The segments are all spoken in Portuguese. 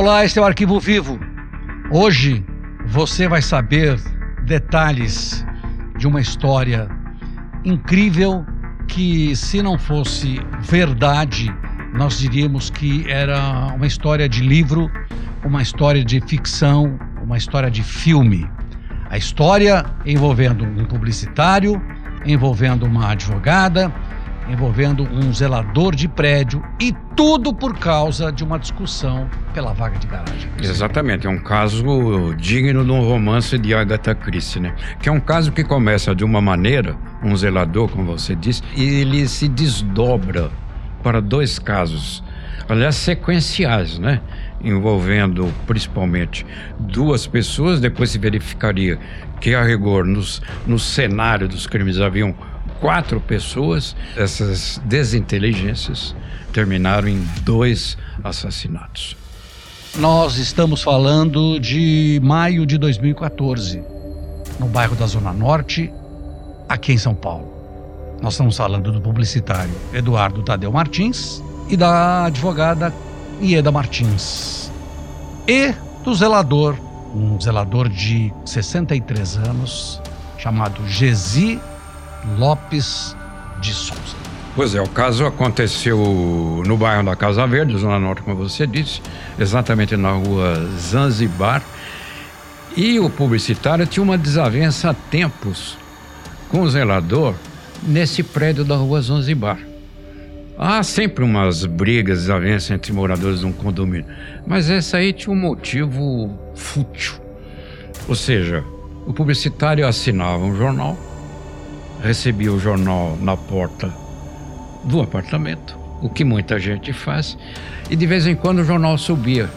Olá, este é o Arquivo Vivo. Hoje você vai saber detalhes de uma história incrível que, se não fosse verdade, nós diríamos que era uma história de livro, uma história de ficção, uma história de filme. A história envolvendo um publicitário, envolvendo uma advogada, envolvendo um zelador de prédio e tudo por causa de uma discussão pela vaga de garagem. Exatamente, é um caso digno de um romance de Agatha Christie, né? Que é um caso que começa de uma maneira, um zelador, como você disse, e ele se desdobra para dois casos, aliás, sequenciais, né? Envolvendo principalmente duas pessoas, depois se verificaria que, a rigor, nos, no cenário dos crimes haviam quatro pessoas. Essas desinteligências terminaram em dois assassinatos. Nós estamos falando de maio de 2014, no bairro da Zona Norte, aqui em São Paulo. Nós estamos falando do publicitário Eduardo Tadeu Martins e da advogada Ieda Martins. E do zelador, um zelador de 63 anos, chamado Gesi Lopes de Souza. Pois é, o caso aconteceu no bairro da Casa Verde, Zona Norte, como você disse, exatamente na rua Zanzibar. E o publicitário tinha uma desavença há tempos com o zelador nesse prédio da rua Zanzibar. Há sempre umas brigas, desavenças entre moradores de um condomínio, mas essa aí tinha um motivo fútil. Ou seja, o publicitário assinava um jornal recebia o jornal na porta do apartamento, o que muita gente faz, e de vez em quando o jornal subia.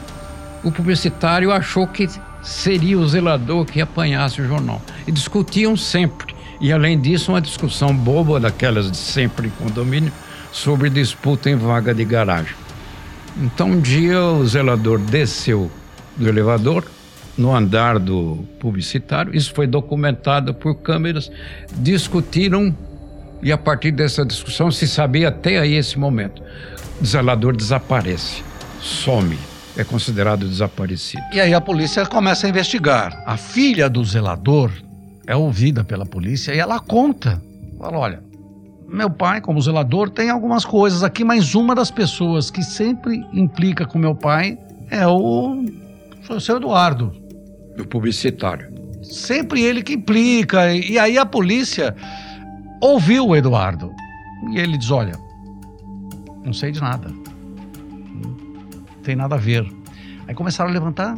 O publicitário achou que seria o zelador que apanhasse o jornal. E discutiam sempre. E além disso, uma discussão boba daquelas de sempre em condomínio sobre disputa em vaga de garagem. Então um dia o zelador desceu do elevador, no andar do publicitário. Isso foi documentado por câmeras. Discutiram e a partir dessa discussão se sabia até aí esse momento. O zelador desaparece, some, é considerado desaparecido. E aí a polícia começa a investigar. A filha do zelador é ouvida pela polícia e ela conta. Fala, olha, meu pai, como zelador, tem algumas coisas aqui, mas uma das pessoas que sempre implica com meu pai é o, o seu Eduardo do publicitário. Sempre ele que implica. E aí a polícia ouviu o Eduardo. E ele diz: Olha, não sei de nada. Não tem nada a ver. Aí começaram a levantar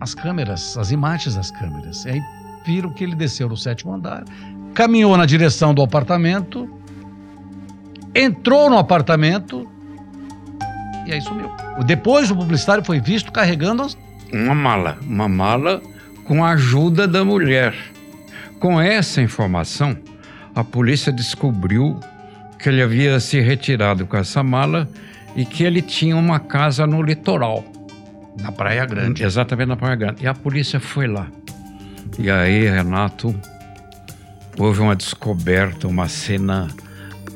as câmeras, as imagens das câmeras. E aí viram que ele desceu no sétimo andar, caminhou na direção do apartamento, entrou no apartamento e aí sumiu. Depois o publicitário foi visto carregando as uma mala, uma mala com a ajuda da mulher. Com essa informação, a polícia descobriu que ele havia se retirado com essa mala e que ele tinha uma casa no litoral. Na Praia Grande. Exatamente na Praia Grande. E a polícia foi lá. E aí, Renato, houve uma descoberta, uma cena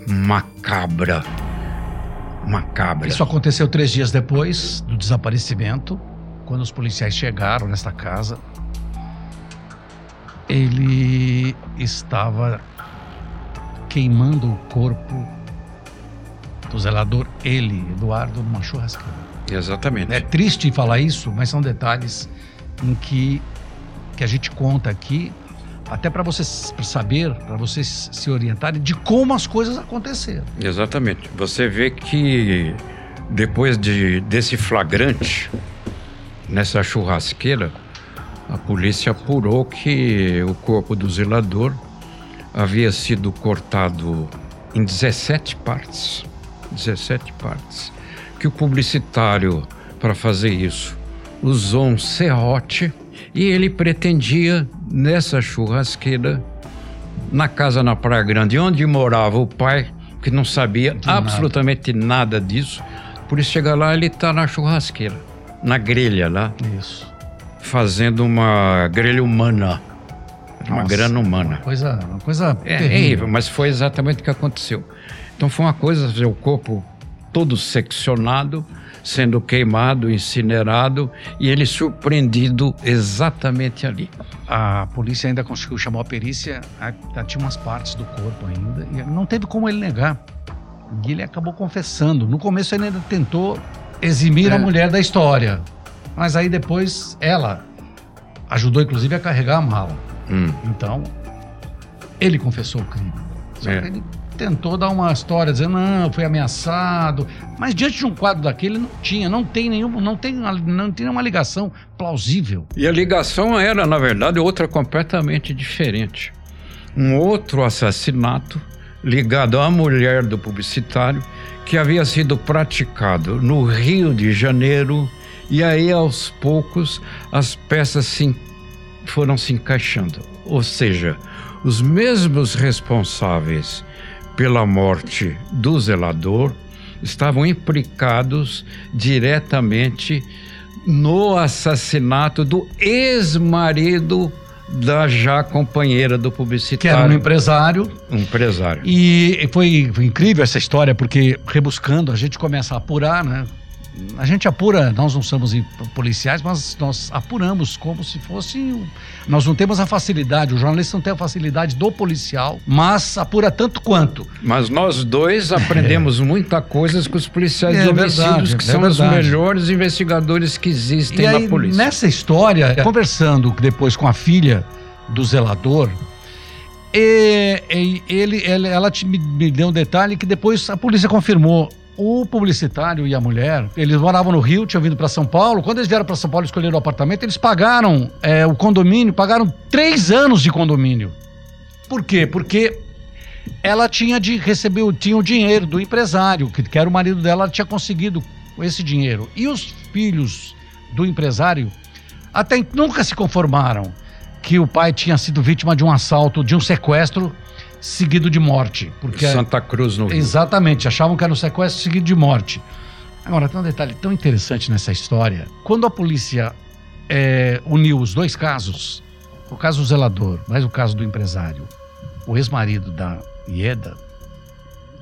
macabra. Macabra. Isso aconteceu três dias depois do desaparecimento quando os policiais chegaram nesta casa, ele estava queimando o corpo do zelador, ele, Eduardo, numa churrasqueira. Exatamente. É triste falar isso, mas são detalhes em que, que a gente conta aqui, até para vocês saber, para vocês se orientarem de como as coisas aconteceram. Exatamente. Você vê que depois de, desse flagrante, Nessa churrasqueira, a polícia apurou que o corpo do zelador havia sido cortado em 17 partes. 17 partes. Que o publicitário, para fazer isso, usou um serrote e ele pretendia, nessa churrasqueira, na casa na Praia Grande, onde morava o pai, que não sabia De absolutamente nada. nada disso, por isso chega lá ele está na churrasqueira na grelha lá. Isso. Fazendo uma grelha humana. Uma Nossa, grana humana. Uma coisa, uma coisa é, é terrível. mas foi exatamente o que aconteceu. Então foi uma coisa, o corpo todo seccionado, sendo queimado, incinerado e ele surpreendido exatamente ali. A polícia ainda conseguiu chamar a perícia, tinha umas partes do corpo ainda, e não teve como ele negar. E ele acabou confessando. No começo ele ainda tentou eximir é. a mulher da história, mas aí depois ela ajudou inclusive a carregar a mala. Hum. Então, ele confessou o crime. Só é. que ele tentou dar uma história dizendo não, foi ameaçado, mas diante de um quadro daquele não tinha, não tem nenhum, não tem, não tem nenhuma ligação plausível. E a ligação era, na verdade, outra completamente diferente. Um outro assassinato ligado à mulher do publicitário que havia sido praticado no Rio de Janeiro e aí aos poucos as peças se, foram se encaixando. Ou seja, os mesmos responsáveis pela morte do zelador estavam implicados diretamente no assassinato do ex-marido da já companheira do publicitário. Que era um empresário. Um empresário. E foi, foi incrível essa história, porque rebuscando, a gente começa a apurar, né? A gente apura, nós não somos policiais, mas nós apuramos como se fosse. Nós não temos a facilidade, o jornalista não tem a facilidade do policial, mas apura tanto quanto. Mas nós dois aprendemos é. muita coisa com os policiais é, homicídios, verdade, que é são verdade. os melhores investigadores que existem e aí, na polícia. Nessa história, conversando depois com a filha do zelador, e, e ele, ele, ela te, me deu um detalhe que depois a polícia confirmou o publicitário e a mulher, eles moravam no Rio, tinham vindo para São Paulo. Quando eles vieram para São Paulo escolher o apartamento, eles pagaram é, o condomínio, pagaram três anos de condomínio. Por quê? Porque ela tinha de receber tinha o dinheiro do empresário, que, que era o marido dela, ela tinha conseguido esse dinheiro. E os filhos do empresário até nunca se conformaram que o pai tinha sido vítima de um assalto, de um sequestro seguido de morte. Porque Santa Cruz no Rio. Exatamente, achavam que era um sequestro seguido de morte. Agora, tem um detalhe tão interessante nessa história. Quando a polícia é, uniu os dois casos, o caso do zelador, mais o caso do empresário, o ex-marido da Ieda,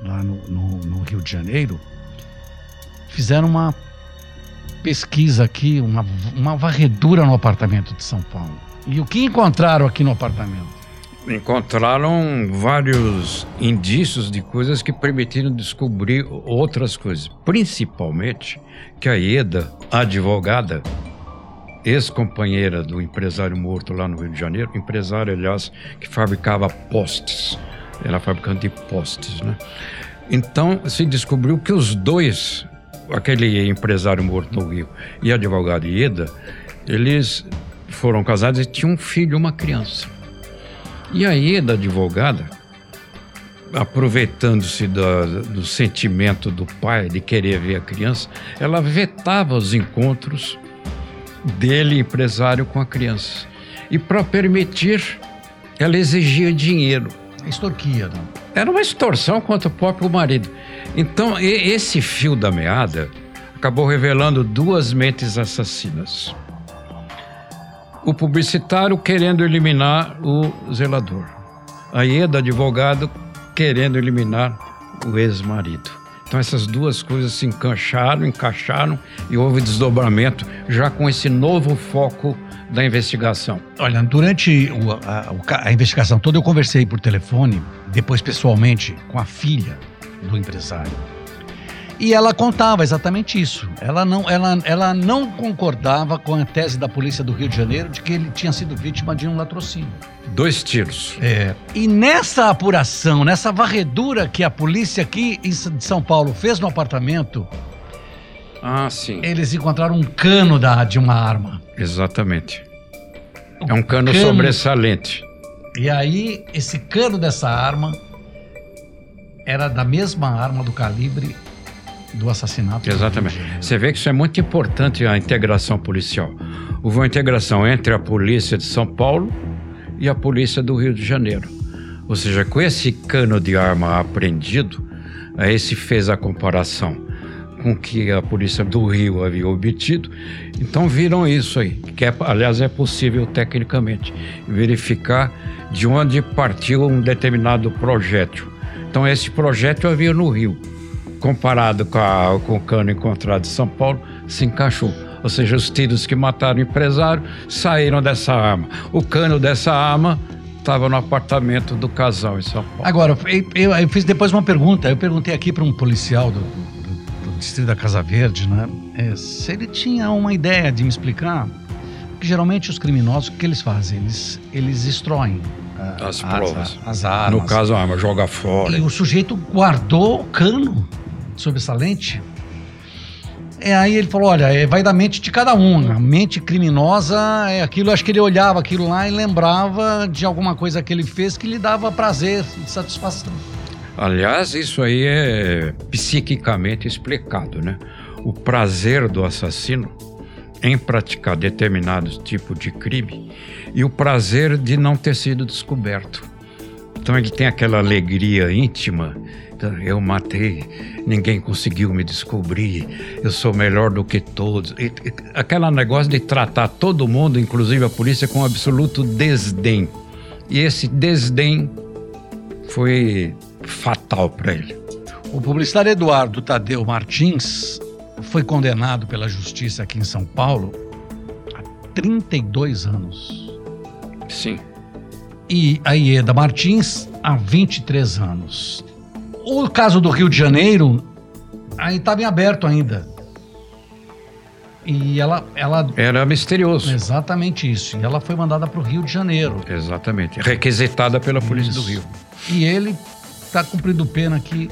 lá no, no, no, Rio de Janeiro, fizeram uma pesquisa aqui, uma, uma varredura no apartamento de São Paulo. E o que encontraram aqui no apartamento? Encontraram vários indícios de coisas que permitiram descobrir outras coisas, principalmente que a Ieda, a advogada, ex-companheira do empresário morto lá no Rio de Janeiro, empresário, aliás, que fabricava postes, era fabricante de postes, né? Então se descobriu que os dois, aquele empresário morto no Rio e a advogada Ieda, eles foram casados e tinham um filho, uma criança. E aí, da advogada, aproveitando-se do, do, sentimento do pai de querer ver a criança, ela vetava os encontros dele, empresário, com a criança. E para permitir, ela exigia dinheiro. Extorquia, não? Era uma extorsão contra o próprio marido. Então, esse fio da meada acabou revelando duas mentes assassinas o publicitário querendo eliminar o zelador. A Ieda, advogado, querendo eliminar o ex-marido. Então essas duas coisas se encaixaram, encaixaram e houve desdobramento já com esse novo foco da investigação. Olha, durante o, a, a investigação toda eu conversei por telefone, depois pessoalmente, com a filha do empresário. E ela contava exatamente isso. Ela não, ela, ela não concordava com a tese da polícia do Rio de Janeiro de que ele tinha sido vítima de um latrocínio. Dois tiros. É. E nessa apuração, nessa varredura que a polícia aqui de São Paulo fez no apartamento, ah, sim. Eles encontraram um cano da, de uma arma. Exatamente. é um cano, cano sobressalente. E aí, esse cano dessa arma era da mesma arma do calibre do assassinato. Exatamente. Você vê que isso é muito importante a integração policial. Houve uma integração entre a polícia de São Paulo e a polícia do Rio de Janeiro. Ou seja, com esse cano de arma apreendido, aí se fez a comparação com o que a polícia do Rio havia obtido. Então viram isso aí, que é, aliás é possível tecnicamente verificar de onde partiu um determinado projétil. Então esse projétil havia no Rio comparado com, a, com o cano encontrado em São Paulo, se encaixou. Ou seja, os tiros que mataram o empresário saíram dessa arma. O cano dessa arma estava no apartamento do casal em São Paulo. Agora, eu, eu fiz depois uma pergunta. Eu perguntei aqui para um policial do, do, do, distrito da Casa Verde, né? É, se ele tinha uma ideia de me explicar. Porque geralmente os criminosos, o que eles fazem? Eles, eles destroem as, as provas. As, as armas. No caso, a arma, joga fora. E o sujeito guardou o cano sobre essa lente. É, aí ele falou: olha, é, vai da mente de cada um. A mente criminosa é aquilo. Acho que ele olhava aquilo lá e lembrava de alguma coisa que ele fez que lhe dava prazer e satisfação. Aliás, isso aí é psiquicamente explicado, né? O prazer do assassino em praticar determinado tipo de crime e o prazer de não ter sido descoberto. Então ele tem aquela alegria íntima. Eu matei, ninguém conseguiu me descobrir, eu sou melhor do que todos. E, e, aquela negócio de tratar todo mundo, inclusive a polícia, com absoluto desdém. E esse desdém foi fatal para ele. O publicitário Eduardo Tadeu Martins foi condenado pela justiça aqui em São Paulo a 32 anos. Sim. E a Ieda Martins há 23 anos. O caso do Rio de Janeiro aí estava em aberto ainda. E ela, ela. Era misterioso. Exatamente isso. E ela foi mandada para o Rio de Janeiro. Exatamente. Requisitada pela Polícia isso. do Rio. E ele está cumprindo pena aqui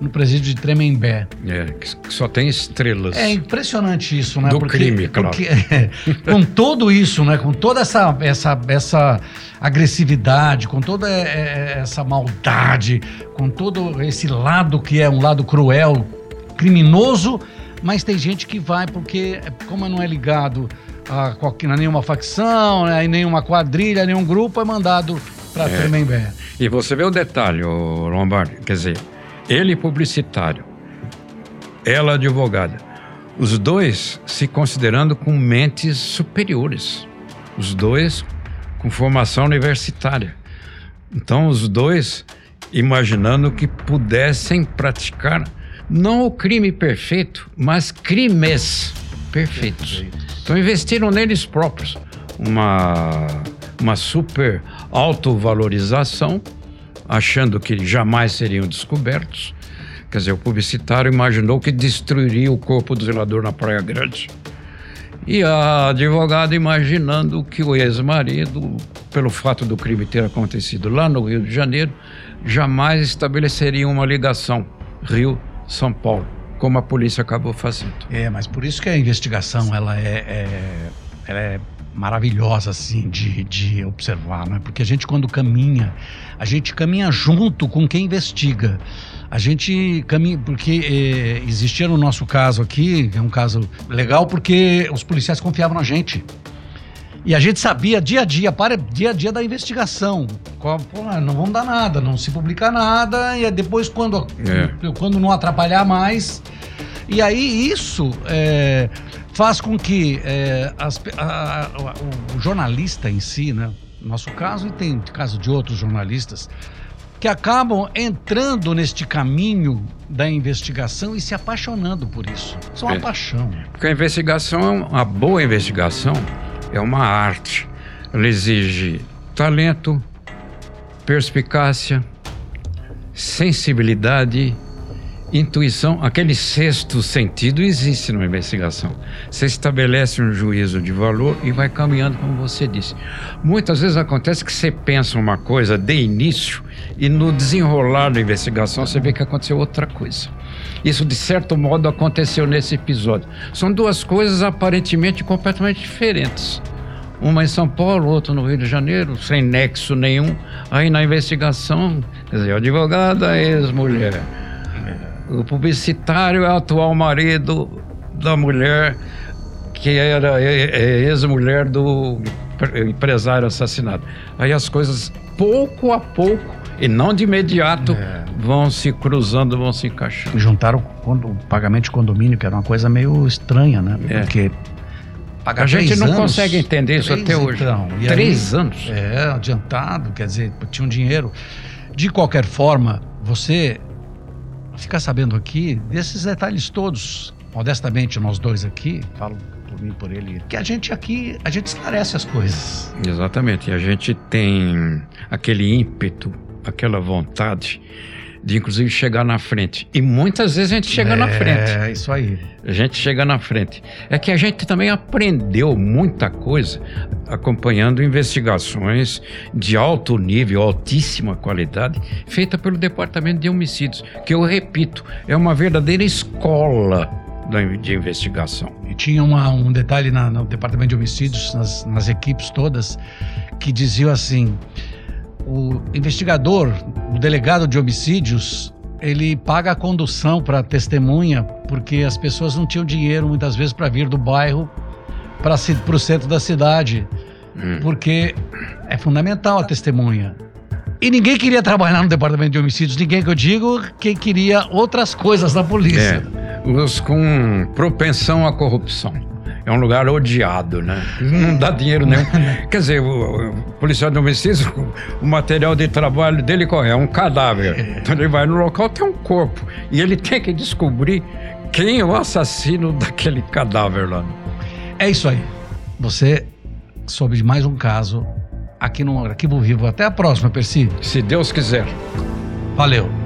no presídio de Tremembé. É, que só tem estrelas. É impressionante isso, né? Do porque, crime, claro. Porque, é, com tudo isso, né? Com toda essa, essa, essa agressividade, com toda é, é, essa maldade, com todo esse lado que é um lado cruel, criminoso, mas tem gente que vai porque, como não é ligado a, a nenhuma facção, né, a nenhuma quadrilha, nenhum grupo, é mandado para é. Tremembé. E você vê o detalhe, Lombardi, quer dizer ele publicitário, ela advogada. Os dois se considerando com mentes superiores. Os dois com formação universitária. Então, os dois imaginando que pudessem praticar não o crime perfeito, mas crimes perfeitos. Então, investiram neles próprios uma, uma super autovalorização achando que jamais seriam descobertos. Quer dizer, o publicitário imaginou que destruiria o corpo do zelador na Praia Grande. E a advogada imaginando que o ex-marido, pelo fato do crime ter acontecido lá no Rio de Janeiro, jamais estabeleceria uma ligação Rio-São Paulo, como a polícia acabou fazendo. É, mas por isso que a investigação ela é, é, ela é maravilhosa assim de, de observar, né? Porque a gente quando caminha, a gente caminha junto com quem investiga. A gente caminha porque é, existia no nosso caso aqui, é um caso legal porque os policiais confiavam na gente. E a gente sabia dia a dia, para dia a dia da investigação. Pô, não vamos dar nada, não se publicar nada, e depois, quando, é. quando não atrapalhar mais. E aí isso é, faz com que é, as, a, a, o, jornalista em si, né, no nosso caso, e tem caso de outros jornalistas, que acabam entrando neste caminho da investigação e se apaixonando por isso. São é uma paixão. Porque a investigação, uma boa investigação, é uma arte. Ela exige talento, perspicácia, sensibilidade intuição, aquele sexto sentido existe numa investigação. Você estabelece um juízo de valor e vai caminhando, como você disse. Muitas vezes acontece que você pensa uma coisa de início e no desenrolar da investigação você vê que aconteceu outra coisa. Isso, de certo modo, aconteceu nesse episódio. São duas coisas aparentemente completamente diferentes. Uma em São Paulo, outra no Rio de Janeiro, sem nexo nenhum. Aí na investigação, quer dizer, advogada, ex-mulher o publicitário é o atual marido da mulher que era ex-mulher do empresário assassinado. Aí as coisas, pouco a pouco, e não de imediato, é. vão se cruzando, vão se encaixando. Juntaram o pagamento de condomínio, que era uma coisa meio estranha, né? É. Porque pagar A gente não anos, consegue entender isso até hoje. Então, três aí, anos? É, adiantado, quer dizer, tinha um dinheiro. De qualquer forma, você ficar sabendo aqui desses detalhes todos. Modestamente, nós dois aqui, falo por mim, por ele, que a gente aqui, a gente esclarece as coisas. Exatamente. E a gente tem aquele ímpeto, aquela vontade de inclusive chegar na frente. E muitas vezes a gente chega é, na frente. É, isso aí. A gente chega na frente. É que a gente também aprendeu muita coisa acompanhando investigações de alto nível, altíssima qualidade, feita pelo Departamento de Homicídios, que eu repito, é uma verdadeira escola de investigação. E tinha uma, um detalhe na, no Departamento de Homicídios, nas, nas equipes todas, que dizia assim: o investigador, o delegado de homicídios, ele paga a condução para testemunha porque as pessoas não tinham dinheiro muitas vezes para vir do bairro para o centro da cidade, hum. porque é fundamental a testemunha. E ninguém queria trabalhar no departamento de homicídios, ninguém que eu digo, quem queria outras coisas na polícia. É, os com propensão à corrupção é um lugar odiado, né? Não dá dinheiro nenhum. Quer dizer, o, o policial homicídio, o material de trabalho dele qual é? É um cadáver. Então ele vai no local, tem um corpo. E ele tem que descobrir quem é o assassino daquele cadáver lá. É isso aí. Você soube de mais um caso aqui no Arquivo Vivo. Até a próxima, Percy. Se Deus quiser. Valeu.